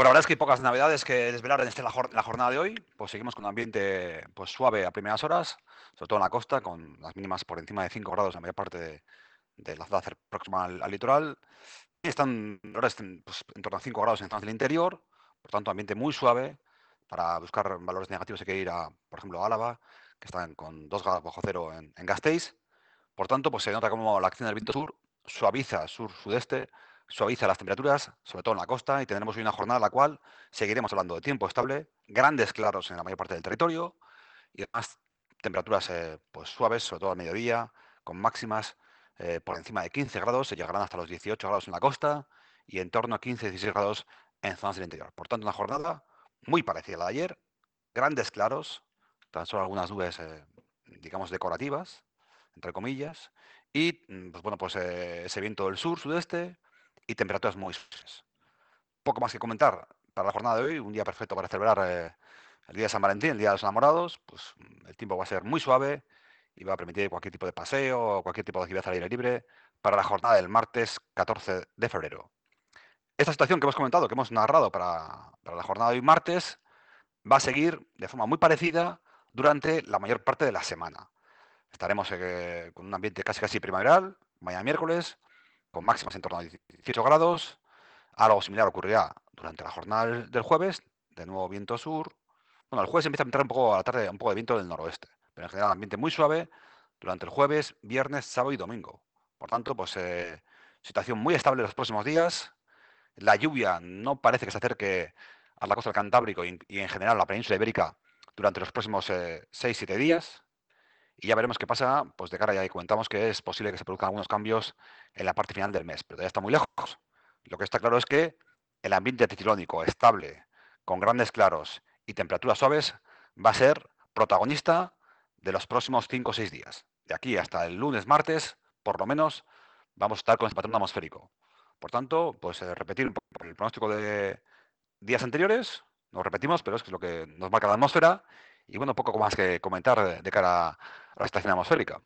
Pues la verdad es que hay pocas novedades que desvelar en este, la, jornada de hoy. Pues seguimos con un ambiente pues, suave a primeras horas, sobre todo en la costa, con las mínimas por encima de 5 grados en la mayor parte de, la ciudad próxima al, litoral. Y están pues, en torno a 5 grados en zonas del interior, por tanto, ambiente muy suave. Para buscar valores negativos hay que ir a, por ejemplo, a Álava, que están con 2 grados bajo cero en, en Gasteiz. Por tanto, pues se nota como la acción del viento sur suaviza sur-sudeste suaviza las temperaturas, sobre todo en la costa, y tendremos una jornada en la cual seguiremos hablando de tiempo estable, grandes claros en la mayor parte del territorio y además temperaturas eh, pues, suaves, sobre todo al mediodía, con máximas eh, por encima de 15 grados, se llegarán hasta los 18 grados en la costa y en torno a 15-16 grados en zonas del interior. Por tanto, una jornada muy parecida a la de ayer, grandes claros, tan solo algunas nubes, eh, digamos, decorativas, entre comillas, y mm, pues, bueno, pues ese viento del sur, sudeste, y temperaturas muy suaves. Poco más que comentar para la jornada de hoy, un día perfecto para celebrar eh, el día de San Valentín, el día de los enamorados, pues el tiempo va a ser muy suave y va a permitir cualquier tipo de paseo o cualquier tipo de actividad al aire libre para la jornada del martes 14 de febrero. Esta situación que hemos comentado, que hemos narrado para, la jornada de hoy martes, va a seguir de forma muy parecida durante la mayor parte de la semana. Estaremos eh, con un ambiente casi casi primaveral, mañana miércoles, con máximas en torno a 18 grados. Algo similar ocurrirá durante la jornada del jueves, de nuevo viento sur. Bueno, el jueves empieza a entrar un poco a la tarde un poco de viento del noroeste, pero en general ambiente muy suave durante el jueves, viernes, sábado y domingo. Por tanto, pues eh, situación muy estable los próximos días. La lluvia no parece que se acerque a la costa del Cantábrico y, en general a la península ibérica durante los próximos 6-7 eh, días. Y ya veremos qué pasa, pues de cara ya comentamos que es posible que se produzcan algunos cambios en la parte final del mes, pero ya está muy lejos. Lo que está claro es que el ambiente anticiclónico estable, con grandes claros y temperaturas suaves, va a ser protagonista de los próximos 5 o 6 días. De aquí hasta el lunes, martes, por lo menos, vamos a estar con ese patrón atmosférico. Por tanto, pues eh, repetir el pronóstico de días anteriores, nos repetimos, pero es lo que nos marca la atmósfera y bueno, poco más que comentar de cara a la estación atmosférica.